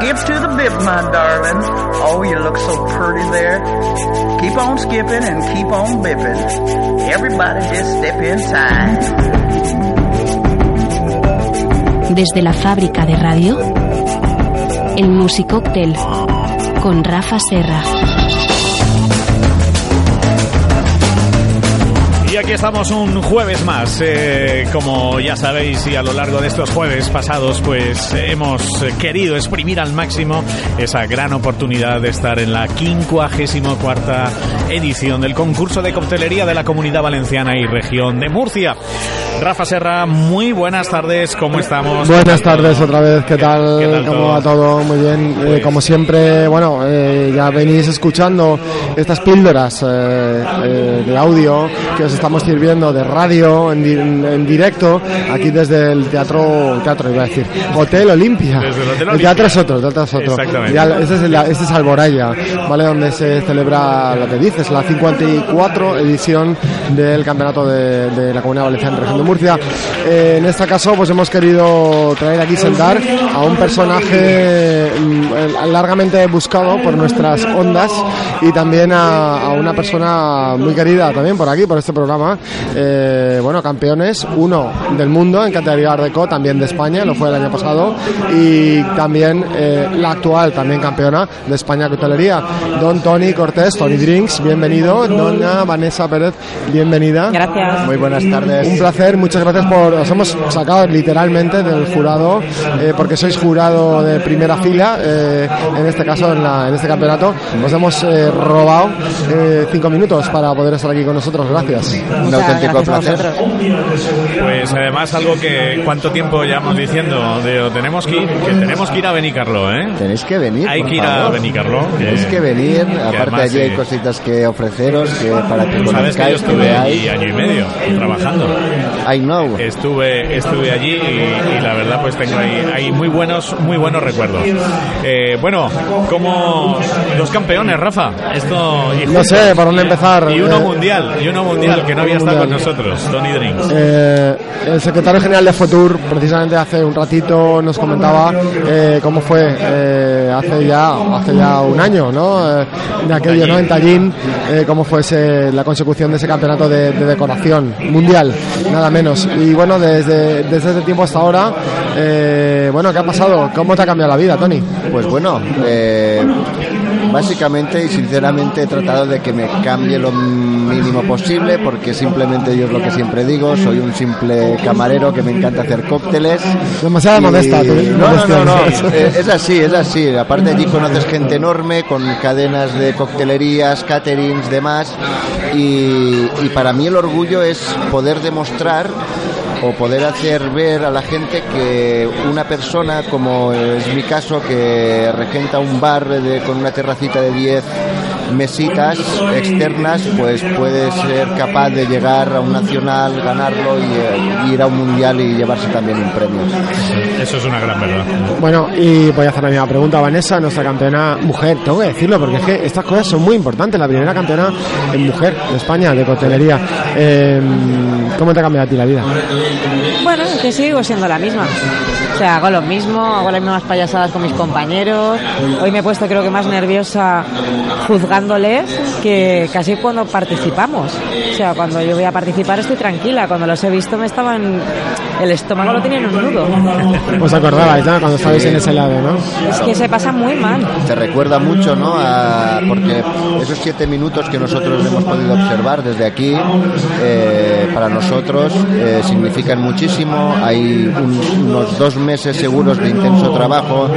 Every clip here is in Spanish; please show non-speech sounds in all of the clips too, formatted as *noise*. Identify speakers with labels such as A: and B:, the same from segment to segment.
A: skip to the bip, my darling. Oh, you look so pretty there. Keep on skipping and keep on bipping. Everybody just step inside.
B: Desde la fábrica de radio, el Musicóctel con Rafa Serra.
C: Aquí estamos un jueves más. Eh, como ya sabéis, y a lo largo de estos jueves pasados, pues hemos querido exprimir al máximo esa gran oportunidad de estar en la 54 edición del concurso de coctelería de la Comunidad Valenciana y Región de Murcia. Rafa Serra, muy buenas tardes, ¿cómo estamos?
D: Buenas tardes otra vez, ¿qué tal?
C: ¿Qué tal
D: ¿Cómo
C: todo?
D: va todo? Muy bien. Eh,
C: Pues-
D: como siempre, bueno, eh, ya venís escuchando estas píldoras eh, eh, de audio que os estamos sirviendo de radio en, di- en directo aquí desde el teatro, teatro iba a decir, Hotel Olimpia.
C: Desde el Hotel
D: teatro es otro, el teatro es otro.
C: Exactamente.
D: Este, es el- este es Alboraya, ¿vale? Donde se celebra lo que dices, la 54 edición del campeonato de, de la Comunidad Valenciana en Región de Murcia. Eh, en este caso, pues hemos querido traer aquí sentar a un personaje mm, largamente buscado por nuestras ondas y también a, a una persona muy querida también por aquí, por este programa. Eh, bueno, campeones, uno del mundo en categoría Ardeco, también de España, lo fue el año pasado, y también eh, la actual, también campeona de España de don Tony Cortés, Tony Drinks, bienvenido, dona Vanessa Pérez, bienvenida.
E: Gracias.
F: Muy buenas tardes.
D: Un placer, muchas gracias por. Os hemos sacado literalmente del jurado, eh, porque sois jurado de primera fila, eh, en este caso, en, la- en este campeonato. Os hemos eh, robado eh, cinco minutos para poder estar aquí con nosotros. Gracias.
F: Un auténtico placer.
C: Pues además algo que cuánto tiempo llevamos diciendo, de, tenemos que ir, que tenemos que ir a Benicarlo, ¿eh?
F: Tenéis que venir.
C: Hay
F: por
C: que ir a. Benicarlo.
F: Tenéis que venir. Aparte,
C: además,
F: allí hay
C: sí.
F: cositas que ofreceros que para que
C: Sabes que yo estuve allí
F: veáis.
C: año y medio trabajando.
F: I know.
C: Estuve, estuve allí y, y la verdad pues tengo ahí, ahí muy buenos, muy buenos recuerdos. Eh, bueno, como dos campeones, Rafa. Esto y
D: No sé por dónde empezar.
C: Y uno
D: Eh,
C: mundial, y uno mundial que no había estado con
D: mundial.
C: nosotros, Tony Drinks.
D: Eh, el secretario general de Fotur, precisamente hace un ratito, nos comentaba eh, cómo fue eh, hace ya hace ya un año, ¿no? Eh, de aquello, ¿no? En Tallinn, eh, cómo fue ese- la consecución de ese campeonato de, de decoración mundial, nada menos. Y bueno, desde, desde ese tiempo hasta ahora, eh, bueno, ¿qué ha pasado? ¿Cómo te ha cambiado la vida, Tony?
F: Pues bueno, eh, básicamente y sinceramente he tratado de que me cambie lo mínimo posible porque simplemente yo es lo que siempre digo, soy un simple camarero que me encanta hacer cócteles.
D: Demasiada
F: Y-
D: modesta, tú-
F: No, no, no, no, eh, es así, es así. Aparte allí conoces gente enorme con cadenas de coctelerías, caterings, demás. Y, y para mí el orgullo es poder demostrar o poder hacer ver a la gente que una persona, como es mi caso, que regenta un bar de- con una terracita de 10 mesitas externas, pues puede ser capaz de llegar a un nacional, ganarlo y, eh, ir a un mundial y llevarse también un premio.
C: Eso es una gran verdad.
D: Bueno, y voy a hacer la misma pregunta a Vanessa, nuestra campeona mujer. Tengo que decirlo porque es que estas cosas son muy importantes. La primera campeona en mujer de España de coctelería. Eh, ¿Cómo te ha cambiado a ti la vida?
E: Bueno, es que sigo siendo la misma. O sea, hago lo mismo, hago las mismas payasadas con mis compañeros. Hoy me he puesto creo que más nerviosa juzgándoles que casi cuando participamos. O sea, cuando yo voy a participar estoy tranquila. Cuando los he visto me estaban... El estómago lo tenía en un nudo. *laughs*
D: ¿Os acordabais, no? Cuando estabais en ese lado, ¿no?
E: Es que se pasa muy mal.
F: te recuerda mucho, ¿no? A- porque esos siete minutos que nosotros hemos podido observar desde aquí, eh, para nosotros eh, significan muchísimo. Hay un- unos dos meses seguros de intenso trabajo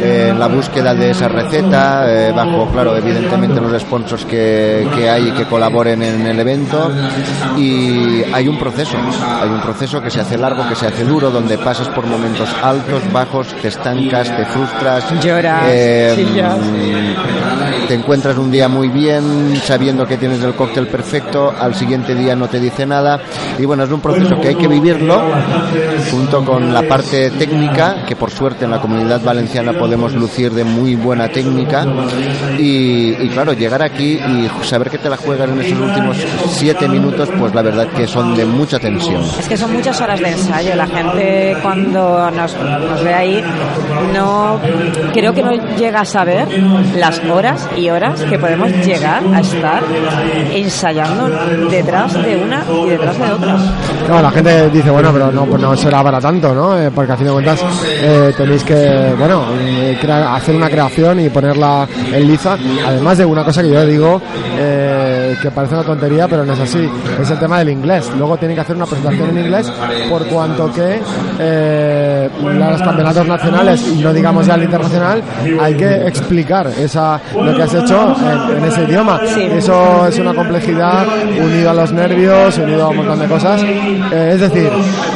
F: eh, en la búsqueda de esa receta, eh, bajo, claro, evidentemente los sponsors que, que hay y que colaboren en el evento. Y hay un proceso, hay un proceso que se hace largo, que se hace duro, donde pasas por momentos altos, bajos, te estancas, te frustras.
E: Lloras,
F: eh, te encuentras un día muy bien sabiendo que tienes el cóctel perfecto, al siguiente día no te dice nada y bueno, es un proceso que hay que vivirlo junto con la parte técnica técnica, que por suerte en la comunidad valenciana podemos lucir de muy buena técnica. Y, y claro, llegar aquí y saber que te la juegas en esos últimos siete minutos, pues la verdad que son de mucha tensión.
E: Es que son muchas horas de ensayo. La gente cuando nos, nos ve ahí no creo que no llega a saber las horas y horas que podemos llegar a estar ensayando detrás de una y detrás de otra.
D: No, la gente dice, bueno, pero no, pues no será para tanto, ¿no? Eh, porque a fin de eh, tenéis que, bueno, eh, hacer una creación y ponerla en liza. Además de una cosa que yo digo eh, que parece una tontería, pero no es así. Es el tema del inglés. Luego tienen que hacer una presentación en inglés por cuanto que eh, los campeonatos nacionales y no digamos ya el internacional hay que explicar esa lo que has hecho en, en ese idioma.
E: Sí.
D: Eso es una complejidad unido a los nervios, unido a un montón de cosas. Eh, es decir,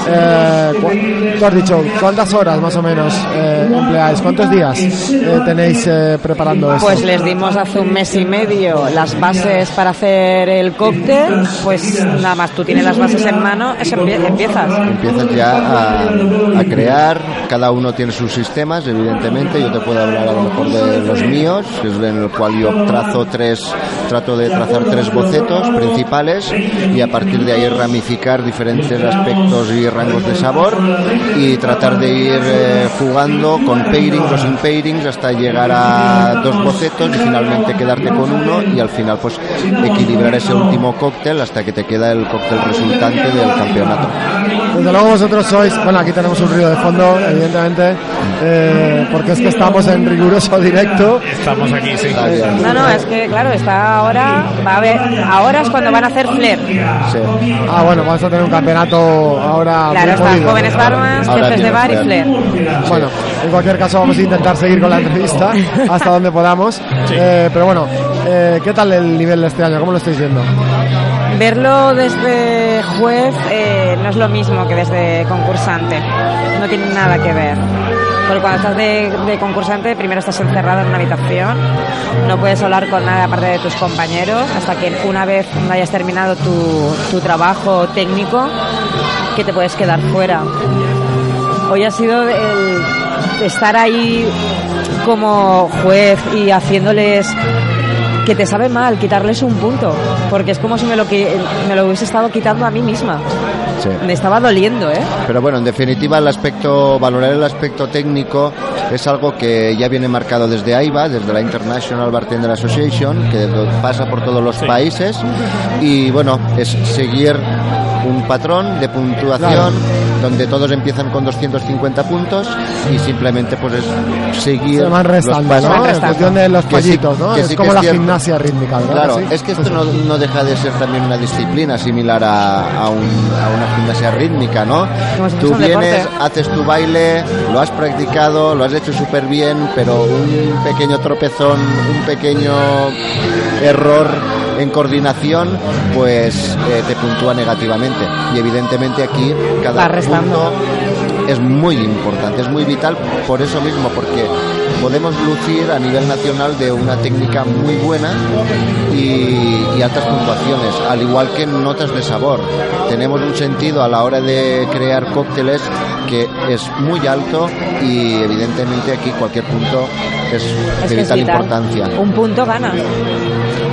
D: eh, tú has dicho, ¿cuántas horas más o menos eh, empleáis? ¿Cuántos días eh, tenéis eh, preparando esto?
E: Pues les dimos hace un mes y medio las bases para hacer el cóctel. Pues nada más, tú tienes las bases en mano, eso empie- empiezas.
F: Empiezas ya a, a crear, cada uno tiene sus sistemas, evidentemente. Yo te puedo hablar a lo mejor de los míos, es en el cual yo trazo tres, trato de trazar tres bocetos principales y a partir de ahí ramificar diferentes aspectos y rangos de sabor y tratar de ir eh, jugando con pairings o sin pairings hasta llegar a dos bocetos y finalmente quedarte con uno y al final pues equilibrar ese último cóctel hasta que te queda el cóctel resultante del campeonato.
D: Desde luego vosotros sois, bueno, aquí tenemos un ruido de fondo, evidentemente, eh, porque es que estamos en riguroso directo.
C: Estamos aquí, sí.
F: Está bien.
E: No, no, es que claro, está ahora, va a haber, ahora es cuando van a hacer flair.
F: Sí.
D: Ah, bueno, vamos a tener un campeonato ahora.
E: Claro, están
D: movido.
E: jóvenes
F: Ahora
E: jefes de bar y
F: flair.
E: flair.
D: Bueno, en cualquier caso vamos a intentar seguir con la entrevista *laughs* hasta donde podamos. Eh, pero bueno, eh, ¿qué tal el nivel de este año? ¿Cómo lo estáis viendo?
E: Verlo desde juez eh, no es lo mismo que desde concursante. No tiene nada que ver. Porque cuando estás de, concursante, primero estás encerrado en una habitación, no puedes hablar con nadie aparte de tus compañeros, hasta que una vez hayas terminado tu, tu trabajo técnico, que te puedes quedar fuera. Hoy ha sido el estar ahí como juez y haciéndoles que te sabe mal quitarles un punto, porque es como si me lo, que, me lo hubiese estado quitando a mí misma.
F: Sí.
E: Me estaba doliendo, ¿eh?
F: Pero bueno, en definitiva, el aspecto, valorar el aspecto técnico es algo que ya viene marcado desde AIBA, desde la International Bartender Association, que pasa por todos los países. Y bueno, es seguir un patrón de puntuación
D: Claro.
F: donde todos empiezan con 250 puntos y simplemente pues es seguir
D: Se van
F: los
D: restando,
F: pasos.
D: ¿no? En
E: restando.
D: función de los Es
F: sí
D: como
F: es
D: la
F: cierto.
D: gimnasia rítmica, ¿verdad?
F: Claro,
D: sí?
F: es que esto no, no deja de ser también una disciplina similar a, a un- a una gimnasia rítmica, ¿no?
E: Si
F: Tú vienes,
E: deporte.
F: haces tu baile, lo has practicado, lo has hecho súper bien, pero un pequeño tropezón, un pequeño error en coordinación, pues eh, te puntúa negativamente. Y evidentemente aquí cada punto es muy importante, es muy vital por eso mismo, porque podemos lucir a nivel nacional de una técnica muy buena y, y altas puntuaciones, al igual que en notas de sabor. Tenemos un sentido a la hora de crear cócteles que es muy alto y evidentemente aquí cualquier punto es,
E: Es
F: de vital
E: vital.
F: importancia.
E: Un punto gana.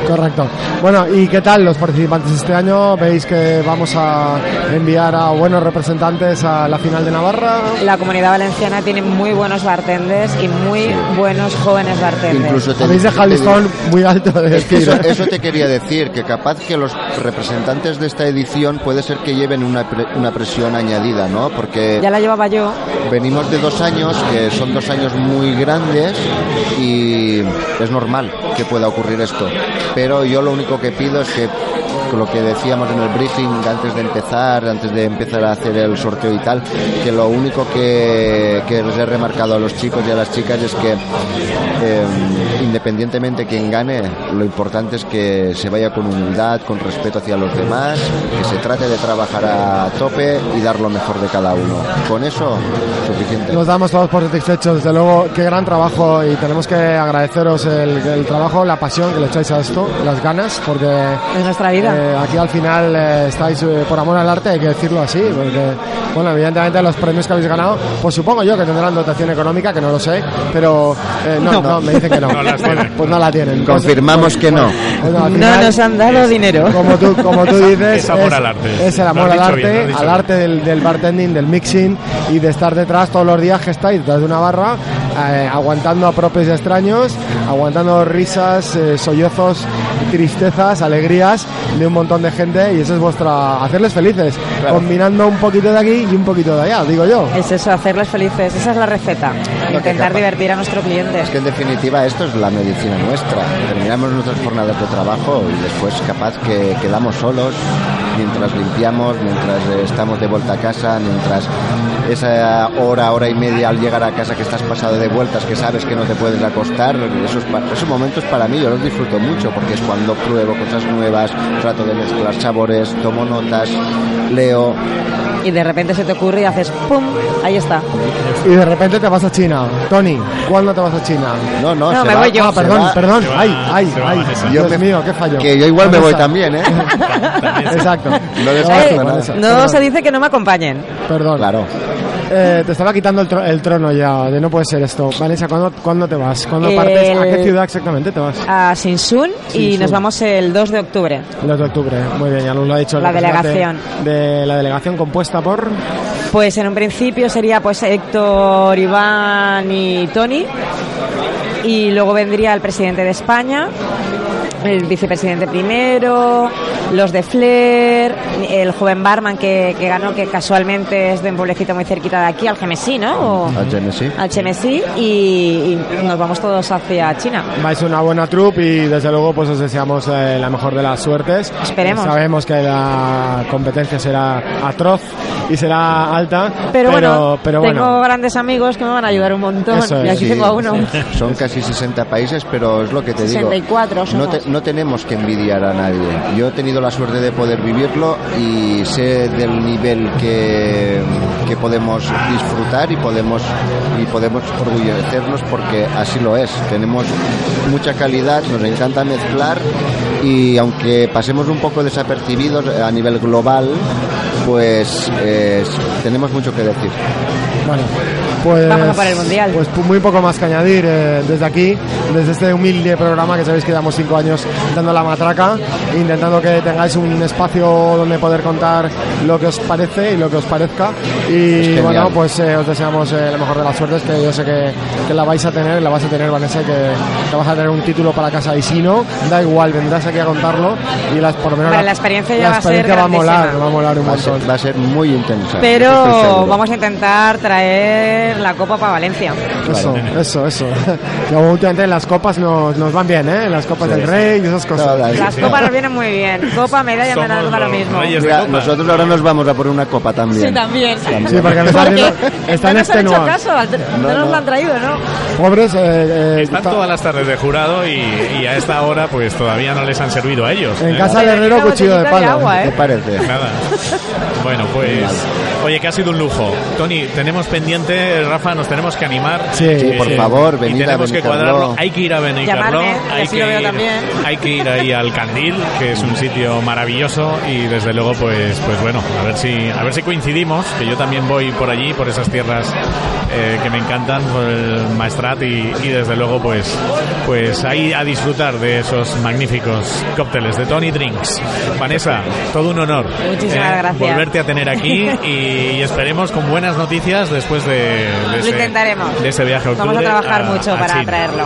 D: Correcto. Bueno, ¿y qué tal los participantes este año? ¿Veis que vamos a enviar a buenos representantes a la final de Navarra?
E: La comunidad valenciana tiene muy buenos bartenders y muy buenos jóvenes bartenders.
F: Incluso te-
D: Habéis dejado el listón muy alto de.
F: Eso, eso te quería decir, que capaz que los representantes de esta edición puede ser que lleven una, pre- una presión añadida, ¿no? Porque
E: Ya la llevaba yo.
F: venimos de dos años, que son dos años muy grandes y es normal que pueda ocurrir esto. Pero yo lo único que pido es que con lo que decíamos en el briefing antes de empezar, antes de empezar a hacer el sorteo y tal, que lo único que, que les he remarcado a los chicos y a las chicas es que eh, independientemente quien gane, lo importante es que se vaya con humildad, con respeto hacia los demás, que se trate de trabajar a tope y dar lo mejor de cada uno. Con eso, suficiente.
D: Nos damos todos por satisfechos, desde luego, qué gran trabajo y tenemos que agradeceros el, el trabajo, la pasión que le echáis a esto, las ganas, porque
E: Es nuestra vida.
D: eh, aquí al final eh, estáis eh, por amor al arte, hay que decirlo así, porque, bueno, evidentemente los premios que habéis ganado, pues supongo yo que tendrán dotación económica, que no lo sé, pero eh, no, no, me dicen que no. *laughs*
C: No las
D: pues, pues no la tienen.
F: Confirmamos que no.
D: Pues no,
E: nos han dado dinero.
D: como tú, como tú dices, *laughs*
C: Es amor al arte.
D: es el amor al arte,
C: bien,
D: al arte del, del bartending, del mixing y de estar detrás todos los días que estáis detrás de una barra, eh, aguantando a propios y extraños, aguantando risas, eh, sollozos, tristezas, alegrías de un montón de gente y eso es vuestra hacerles felices, combinando un poquito de aquí y un poquito de allá, digo yo.
E: Es eso, hacerles felices. Esa es la receta. Intentar divertir a nuestro cliente.
F: Es que en definitiva esto es la medicina nuestra. Terminamos nuestras jornadas de trabajo y después capaz que quedamos solos mientras limpiamos, mientras eh, estamos de vuelta a casa, mientras esa hora, hora y media al llegar a casa que estás pasado de vueltas, que sabes que no te puedes acostar, esos, pa- esos momentos para mí yo los disfruto mucho porque es cuando pruebo cosas nuevas, trato de mezclar sabores, tomo notas, leo.
E: Y de repente se te ocurre y haces ¡pum! Ahí está.
D: Y de repente te vas a China. Tony, ¿cuándo te vas a China?
F: No, no,
E: No,
F: se
E: me
F: va-
E: voy yo.
D: Ah, perdón,
F: va-
D: perdón.
C: va-
D: ay, ay, ay. Dios
F: me-
D: mío, qué fallo.
F: Que yo igual me voy también, ¿eh?
D: Exacto.
F: No descarto
D: Vanessa,
F: nada.
D: Vanessa,
E: No se dice que no me acompañen.
D: Perdón.
F: Claro.
D: Eh, te estaba quitando el, tro- el trono ya, de no puede ser esto. Vanessa, ¿cuándo, ¿cuándo te vas? ¿Cuándo
E: El-
D: partes? ¿A qué ciudad exactamente te vas?
E: A Sinsun y nos vamos el 2 de octubre.
D: El 2 de octubre. Muy bien, ya nos lo ha dicho
E: La delegación.
D: De la delegación compuesta por...
E: Pues en un principio sería pues Héctor, Iván y Tony. Y luego vendría el presidente de España, el vicepresidente primero, los de Flair, el joven barman que, que ganó, que casualmente es de un pueblecito muy cerquita de aquí, al Gemesí, ¿no? O-
F: Al Genesis.
E: al Chemesí y, y nos vamos todos hacia China.
D: Vais una buena troupe y desde luego pues os deseamos eh, la mejor de las suertes.
E: Esperemos.
D: Sabemos que la competencia será atroz y será alta,
E: Pero, bueno,
D: pero
E: tengo
D: bueno.
E: grandes amigos que me van a ayudar un montón.
D: Eso
E: y
D: es,
E: aquí
F: Sí,
E: tengo a uno.
F: Son casi 60 países, pero es lo que te digo.
E: 64
F: No, te- no tenemos que envidiar a nadie. Yo he tenido la suerte de poder vivirlo y sé del nivel que, que podemos disfrutar y podemos, y podemos orgullecernos porque así lo es. Tenemos mucha calidad, nos encanta mezclar y aunque pasemos un poco desapercibidos a nivel global, pues eh, tenemos mucho que decir.
D: Bueno, pues,
E: Vamos a por el Mundial.
D: Pues pu- muy poco más que añadir eh, desde aquí, desde este humilde programa que sabéis que llevamos cinco años dando la matraca, intentando que tengáis un espacio donde poder contar lo que os parece y lo que os parezca. Y
F: genial.
D: bueno, pues eh, os deseamos eh, la mejor de las suertes, que yo sé que, que la vais a tener, la vas a tener, Vanessa, que, que vas a tener un título para casa. Y si no, da igual, vendrás aquí a contarlo y las, por lo menos
E: Vale, la experiencia ya
D: la
E: va a ser
D: experiencia va a molar, va a molar un
F: Va
D: montón.
F: ser, va a ser muy intensa.
E: Pero vamos a intentar traer la copa para Valencia.
D: Eso, eso, eso. *laughs* Que últimamente las copas nos, nos van bien, ¿eh? Las copas
F: Sí.
D: del rey y esas cosas.
E: Las
F: Sí.
E: copas nos vienen muy bien. Copa, medalla, me da lo mismo.
C: de
F: Mira, nosotros ahora nos vamos a por una copa también.
E: Sí, también.
D: Sí, porque están,
E: Porque
D: viendo- están
E: no nos han hecho caso, al- no,
F: No,
E: nos
F: no.
E: lo han traído, ¿no?
D: Pobres, eh, eh,
C: Están todas las tardes de jurado y, y a esta hora pues todavía no les han servido a ellos.
D: en
C: ¿eh?
D: casa del herrero cuchillo de
E: de
D: palo.
E: agua,
F: ¿Qué
E: ¿eh?
F: parece?
C: Nada. Bueno, pues. Oye, que ha sido un lujo. Tony, tenemos pendiente, Rafa, nos tenemos que animar.
D: Sí,
F: Sí, por
D: sí.
F: favor,
C: Y
F: venid a
C: tenemos que
F: Benicarló.
C: cuadrarlo. Hay que ir a Benicarló. Hay que ir,
E: también.
C: hay que ir ahí al Candil, que es un sitio maravilloso y desde luego, pues, pues bueno, a ver si, a ver si coincidimos. Que yo también voy por allí, por esas tierras eh, que me encantan, por el Maestrat y, y desde luego, pues, pues ahí a disfrutar de esos magníficos cócteles de Tony Drinks. Vanessa, todo un honor. eh,
E: Muchísimas gracias.
C: Volverte a tener aquí y esperemos con buenas noticias después de, de ese,
E: intentaremos.
C: de ese viaje a
E: Vamos a trabajar mucho para
C: China.
E: traerlo.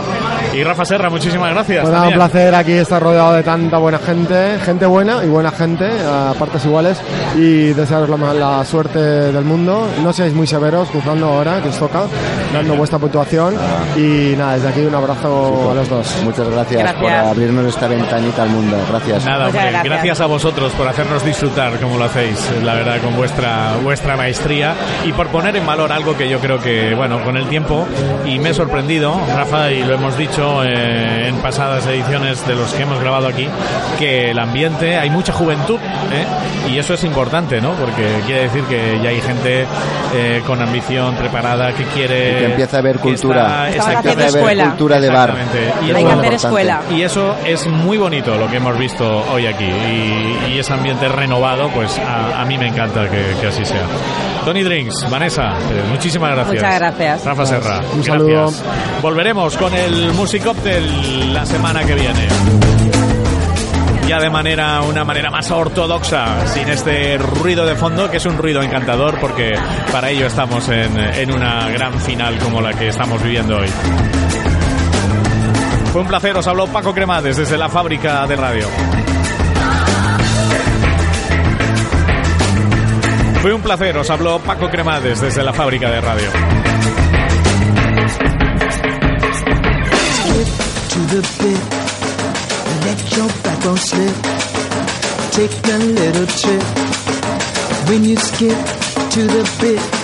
C: Y Rafa Serra, muchísimas gracias.
D: Nada, un placer aquí estar rodeado de tanta buena gente, gente buena y buena gente a partes iguales y desearos la, la suerte del mundo. No seáis muy severos juzgando ahora que os toca, dando vuestra puntuación y nada, desde aquí un abrazo a los dos.
F: Muchas gracias,
E: Gracias.
F: por abrirnos esta ventanita al mundo. Gracias.
C: Nada, hombre,
E: gracias.
C: gracias a vosotros por hacernos disfrutar como lo hacéis, la verdad, con vuestra, vuestra vuestra maestría y por poner en valor algo que yo creo que, bueno, con el tiempo, y me he sorprendido, Rafa, y lo hemos dicho eh, en pasadas ediciones de los que hemos grabado aquí, que el ambiente, hay mucha juventud, ¿eh? y eso es importante, ¿no? Porque quiere decir que ya hay gente eh, con ambición preparada que quiere...
F: Y que empieza a haber cultura.
C: está-
E: Estamos haciendo
F: Empieza a haber
E: escuela.
F: cultura de bar.
C: Exactamente. Y eso-
E: hacer escuela.
C: y eso es muy bonito lo que hemos visto hoy aquí. Y, y ese ambiente renovado, pues a, a mí me encanta que, que así sea. Tony Drinks, Vanessa, eh, muchísimas gracias.
E: Muchas gracias.
C: Rafa Serra,
D: Un
C: gracias.
D: saludo.
C: Volveremos con el Musicóctel la semana que viene. Ya de manera, una manera más ortodoxa, sin este ruido de fondo, que es un ruido encantador, porque para ello estamos en, en una gran final como la que estamos viviendo hoy. Fue un placer, os habló Paco Cremades desde la fábrica de radio. Fue un placer, os habló Paco Cremades desde la fábrica de radio.
G: Take little trip. When you skip to the